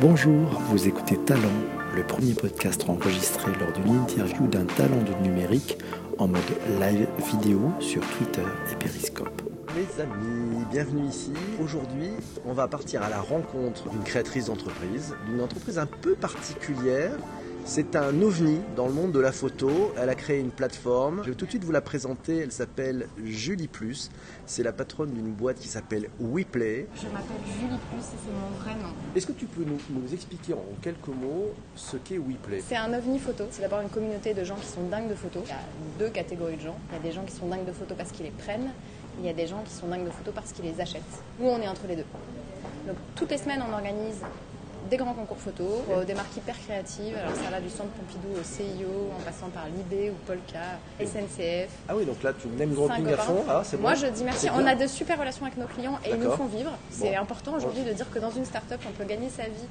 Bonjour, vous écoutez Talent, le premier podcast enregistré lors d'une interview d'un talent du numérique en mode live vidéo sur Twitter et Periscope. Les amis, bienvenue ici. Aujourd'hui, on va partir à la rencontre d'une créatrice d'entreprise, d'une entreprise un peu particulière. C'est un ovni dans le monde de la photo. Elle a créé une plateforme. Je vais tout de suite vous la présenter. Elle s'appelle Julie Plus. C'est la patronne d'une boîte qui s'appelle WePlay. Je m'appelle Julie Plus et c'est mon vrai nom. Est-ce que tu peux nous, nous expliquer en quelques mots ce qu'est WePlay? C'est un ovni photo. C'est d'abord une communauté de gens qui sont dingues de photos. Il y a deux catégories de gens. Il y a des gens qui sont dingues de photos parce qu'ils les prennent. Il y a des gens qui sont dingues de photos parce qu'ils les achètent. Nous, on est entre les deux. Donc toutes les semaines, on organise des grands concours photos, euh, des marques hyper créatives. Alors ça va du centre Pompidou au CIO, en passant par l'IB ou Polka, SNCF. Ah oui, donc là, tu m'aimes dropping à fond. Ah, Moi, bon. je dis merci. On bien. a de super relations avec nos clients et ils nous font vivre. C'est Bon. important aujourd'hui de dire que dans une start-up, on peut gagner sa vie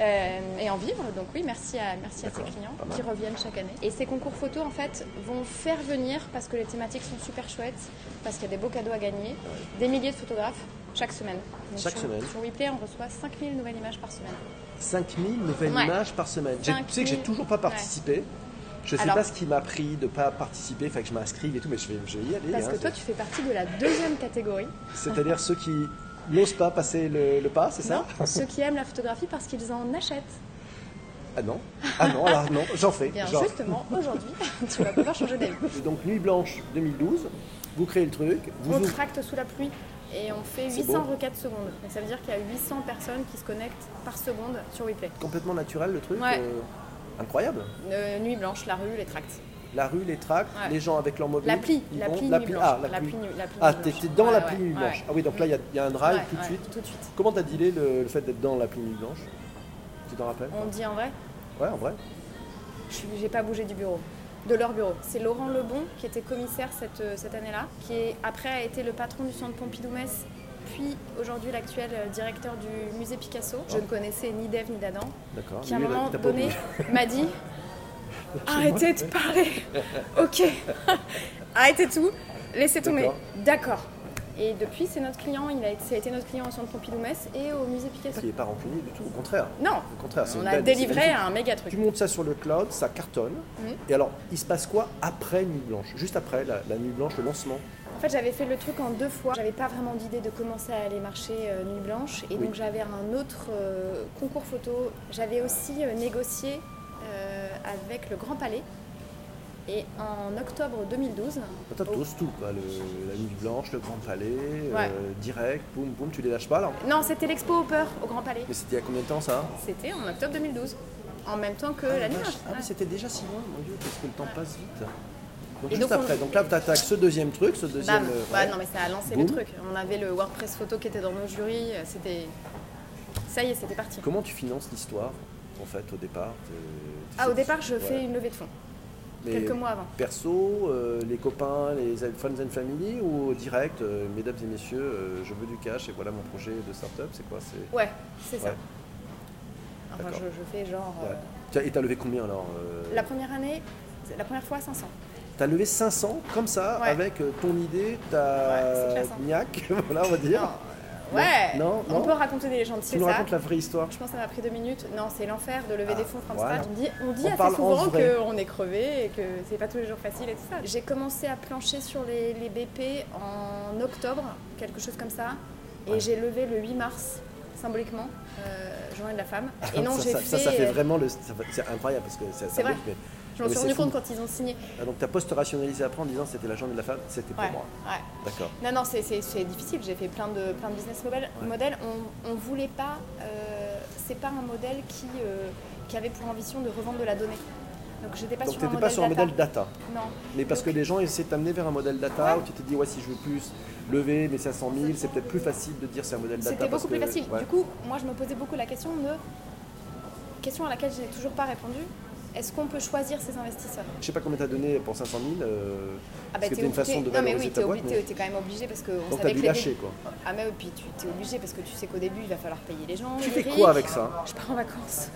euh, et en vivre. Donc oui, merci à, merci à ces clients qui reviennent chaque année. Et ces concours photos, en fait, vont faire venir, parce que les thématiques sont super chouettes, parce qu'il y a des beaux cadeaux à gagner, des milliers de photographes chaque semaine. Donc Chaque sur, semaine. Sur WePlay, on reçoit 5000 nouvelles images par semaine. 5000 nouvelles Ouais. images par semaine. J'ai- Tu sais que j'ai 5000, toujours pas participé. Je sais Alors- pas ce qui m'a pris de pas participer, fait que je m'inscrive et tout, mais je vais, je vais y aller. Parce hein, que toi, tu fais partie de la deuxième catégorie. C'est-à-dire ceux qui n'osent pas passer le, le pas, c'est ça? Non, ceux qui aiment la photographie parce qu'ils en achètent. Ah non Ah non, alors non, j'en fais. Bien genre. justement, aujourd'hui, tu vas pouvoir changer d'avis. Donc Nuit Blanche 2012, vous créez le truc, vous On ouvrez- tracte sous la pluie et on fait C'est 800 beau. requêtes secondes. Donc ça veut dire qu'il y a 800 personnes qui se connectent par seconde sur WePlay. complètement naturel le truc. Ouais. euh, incroyable. Euh, nuit blanche, la rue, les tracts. La rue, les tracts, Ouais. les gens avec leur mobile. L'appli, l'appli. Ah, la L'appli Ah, t'es dans Ouais, l'appli Nuit Blanche. Ah oui, donc là, il y a- il y, a un drive tout de suite. Tout de suite. Comment t'as dealé le, le fait d'être dans l'appli Nuit Blanche? Tu t'en rappelles? On dit en vrai, Ouais, en vrai. j'ai pas bougé du bureau. De leur bureau. C'est Laurent Lebon qui était commissaire cette, euh, cette année-là, qui est, après a été le patron du centre Pompidou-Metz, puis aujourd'hui l'actuel euh, directeur du musée Picasso. Je ne connaissais ni d'Ève ni d'Adam. D'accord. qui à un Lui, moment donné m'a dit arrêtez de parler ok arrêtez tout laissez tomber D'accord. Et depuis c'est notre client il a été, ça a été notre client au centre Pompidou-Metz et au musée Picasso Qui n'est pas rancunier du tout, au contraire. non Au contraire, on a belle- délivré un méga truc Tu montes ça sur le cloud, ça cartonne. Mhm. Et alors, il se passe quoi après Nuit Blanche Juste après la, la Nuit Blanche, le lancement en fait j'avais fait le truc en deux fois j'avais pas vraiment d'idée de commencer à aller marcher euh, nuit blanche et Oui. donc j'avais un autre euh, concours photo j'avais aussi euh, négocié avec le Grand Palais et en octobre 2012 Toi, Oh. tout. Le- la Nuit Blanche, le Grand Palais, euh, direct, boum, boum, tu les lâches pas là? Non, c'était l'expo Hopper au Grand Palais. Mais c'était il y a combien de temps ça? C'était en octobre 2012, en même temps que Ah, la nuit. blanche. Ah, mais c'était déjà si loin, mon Dieu, parce que le temps passe vite. Donc, Et juste donc, on- après, donc là, tu attaques ce deuxième truc, ce deuxième. Bam. euh, Ouais, ouais. non, mais ça a lancé Boum. le truc. On avait le WordPress photo qui était dans nos jurys. C'était. Ça y est, c'était parti. Comment tu finances l'histoire, en fait, au départ? Ah, au départ, je fais une levée de fonds, Mais quelques mois avant. Perso, euh, les copains, les friends and family ou direct, euh, mesdames et messieurs, euh, je veux du cash et voilà mon projet de start-up, c'est quoi c'est... Ouais, c'est ça. Enfin, je, je fais genre. Ouais. Tiens, Et t'as levé combien alors La première année, la première fois 500. T'as levé 500 comme ça, Ouais. avec ton idée, ta niaque, voilà on va dire. Non, ouais. Non, On peut raconter des légendes, Tu nous racontes la vraie histoire. Je pense que ça m'a pris deux minutes. Non, c'est l'enfer de lever Ah, des fonds from voilà. On dit, on dit On parle assez en souvent qu'on est crevé et que c'est pas tous les jours facile et tout ça. J'ai commencé à plancher sur les, les BP en octobre, quelque chose comme ça. Et Ouais. j'ai levé le 8 mars, symboliquement, euh, journée de la femme. Et non, ça, j'ai ça, fait. ça, ça fait vraiment le. C'est incroyable parce que c'est symbolique, mais- Je m'en suis rendu fou. compte quand ils ont signé. Ah, donc t'as post-rationalisé après en disant c'était la journée de la femme, c'était pour Ouais, moi. ouais. D'accord. Non, non, c'est- difficile. J'ai fait plein de, plein de business model- Ouais. modèles. On, on voulait pas. euh, c'est pas un modèle qui, euh, qui avait pour ambition de revendre de la donnée. Donc j'étais pas Donc sur un pas sur un data. modèle data. Non. Mais parce que les gens essaient de t'amener vers un modèle data où tu t'es dit, ouais, si je veux plus lever mes 500 000, c'est peut-être plus facile de dire c'est un modèle data. C'était beaucoup plus facile. Du coup, moi, je me posais beaucoup la question de. Question à laquelle je n'ai toujours pas répondu. Est-ce qu'on peut choisir ses investisseurs? Je sais pas combien t'as donné pour 500 000. euh, Ah bah, que t'as une obligé- façon de Non, mais oui, mais- t'es- t'es quand même obligé parce qu'on Donc savait t'as que dû lâcher dé- quoi. Ah, mais oui, puis tu t'es obligé parce que tu sais qu'au début, il va falloir payer les gens. Tu fais quoi avec ça? Je pars en vacances.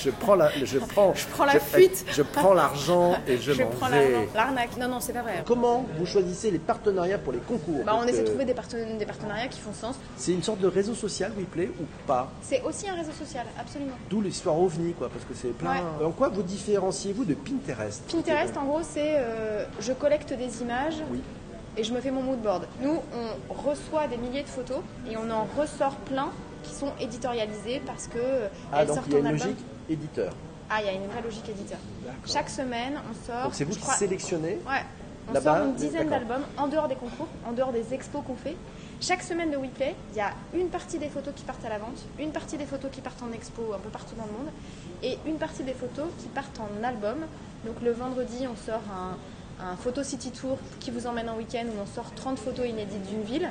Je prends la, je prends, Je prends la fuite. Je prends l'argent et je, Je m'en prends vais. l'arnaque. Non, non, c'est pas vrai. Comment vous choisissez les partenariats pour les concours Bah, on essaie de que trouver des, parten- des partenariats qui font sens. C'est une sorte de réseau social, WePlay, ou pas C'est aussi un réseau social, absolument. D'où l'histoire OVNI, quoi, parce que c'est plein. Ouais. En quoi vous différenciez-vous de Pinterest Pinterest, en gros, c'est euh, je collecte des images Oui. et je me fais mon mood board. Nous, on reçoit des milliers de photos et on en ressort plein qui sont éditorialisées parce que euh, Ah, elles donc sortent il y a en une album. logique éditeur. Ah, il y a une vraie logique éditeur. Chaque semaine, on sort. Donc c'est vous qui crois- sélectionnez Ouais. On sort une dizaine d'albums en dehors des concours, en dehors des expos qu'on fait. Chaque semaine de WePlay, il y a une partie des photos qui partent à la vente, une partie des photos qui partent en expo un peu partout dans le monde, et une partie des photos qui partent en album. Donc le vendredi, on sort un, un Photo City Tour qui vous emmène en week-end où on sort 30 photos inédites d'une ville.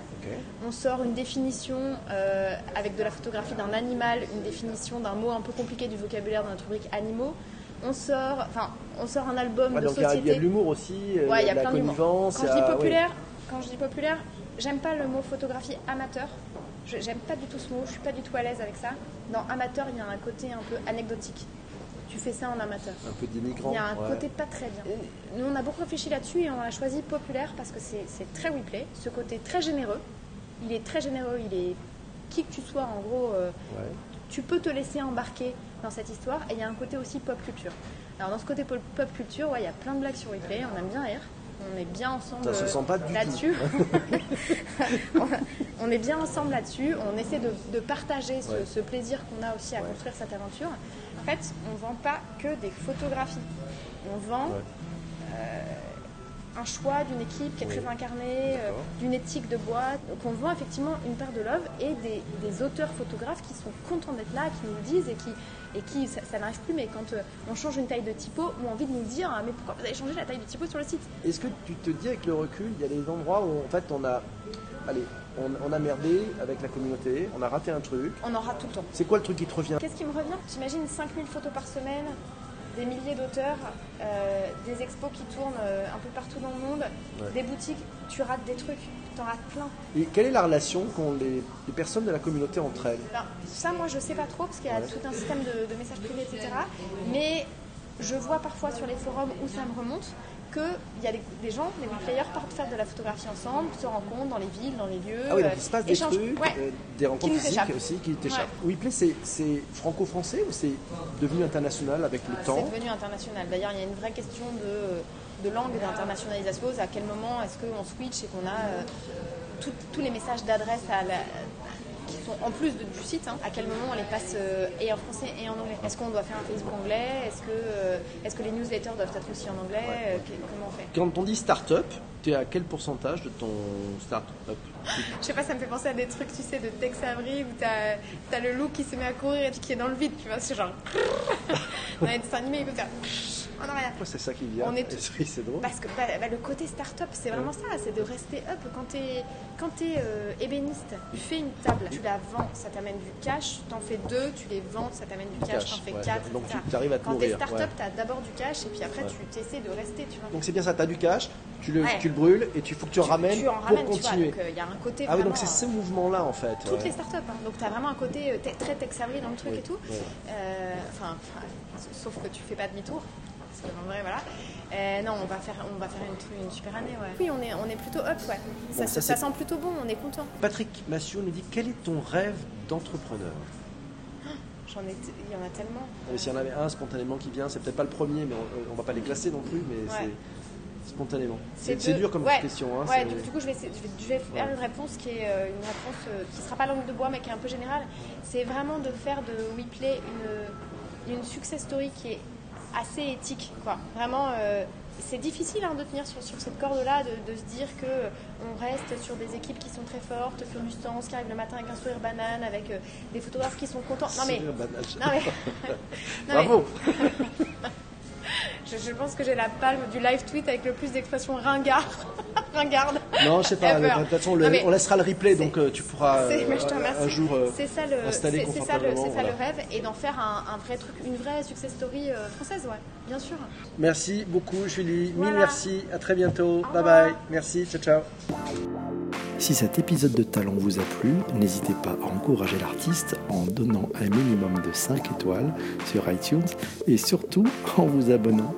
On sort une définition euh, avec de la photographie d'un animal, une définition d'un mot un peu compliqué du vocabulaire dans notre rubrique animaux. On sort, enfin, on sort un album Ouais, de donc il y société. il y a de l'humour aussi, euh, Ouais, il y a plein d'humour. Quand il y je dis a- populaire, quand je dis populaire, j'aime pas le mot photographie amateur. J'aime pas du tout ce mot, je suis pas du tout à l'aise avec ça. Dans amateur, il y a un côté un peu anecdotique. Tu fais ça en amateur. un peu d'immigrants. Il y a un ouais. côté pas très bien. Nous, on a beaucoup réfléchi là-dessus et on a choisi populaire parce que c'est très replay. Ce côté très généreux. Il est très généreux, il est qui que tu sois, en gros, euh, Ouais. tu peux te laisser embarquer dans cette histoire et il y a un côté aussi pop culture. Alors dans ce côté pop culture, ouais, il y a plein de blagues sur replay, on aime bien rire, on est bien ensemble euh, là-dessus. on est bien ensemble là-dessus, on essaie de, de partager ce, plaisir qu'on a aussi à construire cette aventure. En fait, on vend pas que des photographies, on vend Ouais. Un choix d'une équipe qui est Oui. très incarnée, euh, d'une éthique de boîte. Donc on vend effectivement une paire de love et des, des auteurs photographes qui sont contents d'être là, qui nous le disent et qui, et qui ça, ça n'arrive plus, mais quand euh, on change une taille de typo, ont envie de nous dire Ah, mais pourquoi vous avez changé la taille de typo sur le site? Est-ce que tu te dis avec le recul, il y a des endroits où en fait on a, allez, on, on a merdé avec la communauté, on a raté un truc. On en rate tout le temps. C'est quoi le truc qui te revient? Qu'est-ce qui me revient? J'imagine 5000 photos par semaine, des milliers d'auteurs, euh, des expos qui tournent euh, un peu partout dans le monde, Ouais. des boutiques, tu rates des trucs, t'en rates plein. Et quelle est la relation qu'ont les, les personnes de la communauté entre elles? Ben, ça, moi, je sais pas trop parce qu'il y a Ouais. tout un système de, de messages privés, etc. Mais je vois parfois sur les forums où ça me remonte qu'il y a des, des gens, des players partent faire de la photographie ensemble, se rencontrent dans les villes, dans les lieux. Ah oui, donc il se passe des trucs, Ouais. euh, des rencontres physiques aussi qui t'échappent. WePlay, c'est, c'est franco-français ou c'est devenu international avec le temps C'est devenu international. D'ailleurs, il y a une vraie question de, de langue, d'internationalisation. À quel moment est-ce qu'on switch et qu'on a euh, tout- tous les messages d'adresse à la- sont en plus de- du site, hein, à quel moment on les passe euh, et en français et en anglais? Est-ce qu'on doit faire un Facebook anglais? Est-ce que, euh, est-ce que les newsletters doivent être aussi en anglais? Euh, Comment on fait? Quand on dit start-up, tu es à quel pourcentage de ton start-up? Je sais pas, ça me fait penser à des trucs, tu sais, de Tex Avery où t'as as le loup qui se met à courir et qui est dans le vide, tu vois, c'est genre. Dans les dessins animés, il peut faire en arrière. C'est ça qui vient On est c'est- drôle. Parce que bah, bah, le côté start-up, c'est vraiment ça, c'est de rester up. Quand tu es, quand t'es, euh, ébéniste, tu fais une table, tu la vends, ça t'amène du cash, t'en fais deux, tu les vends, ça t'amène du cash, Cash, t'en fais ouais. quatre. Donc tu arrives à te Quand t'es nourrir, start-up, ouais. t'as d'abord du cash et puis après Ouais. tu essaies de rester, tu vois. Donc c'est bien ça, tu as du cash, tu le, Ouais. tu le brûles et tu faut que tu, en ramènes tu en pour ramènes, tu vois. continuer. Donc il y a un côté ah oui, donc c'est ce mouvement-là en fait. toutes ouais. les startups. Hein. Donc tu as vraiment un côté euh, très Tex Avery dans le truc Oui, et tout. ouais. Euh, Enfin, enfin, sauf que tu fais pas demi-tour. Parce que en vrai, voilà. Euh, non, on va faire, on va faire une, une super année, ouais. Oui, on est, on est plutôt up, ouais. Ça, Bon, ça, ça, c'est- sent plutôt bon, on est content. Patrick Massiot nous dit quel est ton rêve d'entrepreneur? J'en ai, t- il y en a tellement. Et S'il y en avait un spontanément qui vient, c'est peut-être pas le premier, mais on, on va pas les classer non plus, mais Ouais. c'est spontanément. C'est dur comme ouais. question. Hein, ouais, c'est- du, coup, je vais, essayer- je vais, je vais faire Ouais. une réponse qui est euh, une réponse euh, qui sera pas langue de bois, mais qui est un peu générale. C'est vraiment de faire de WePlay une, une success story qui est assez éthique, quoi. Vraiment. euh, c'est difficile hein, de tenir sur, sur cette corde-là, de, de se dire que euh, on reste sur des équipes qui sont très fortes, sur du stance, qui arrive le matin avec un sourire banane, avec euh, des photographes qui sont contents. Non mais, non, mais- Bravo je, je pense que j'ai la palme du live tweet avec le plus d'expressions ringard, ringarde. Non, je sais pas, de toute façon, le- Non, mais on laissera le replay, donc euh, tu pourras euh, mais je te un- jour euh, c'est ça le, installer c'est- ça le, ça rêve et d'en faire un, un vrai truc, une vraie success story française, ouais, bien sûr. Merci beaucoup, Julie. Mille merci. À très bientôt. Au bye revoir. bye. Merci. Ciao, ciao. Si cet épisode de Talent vous a plu, n'hésitez pas à encourager l'artiste en donnant un minimum de 5 étoiles sur iTunes et surtout en vous abonnant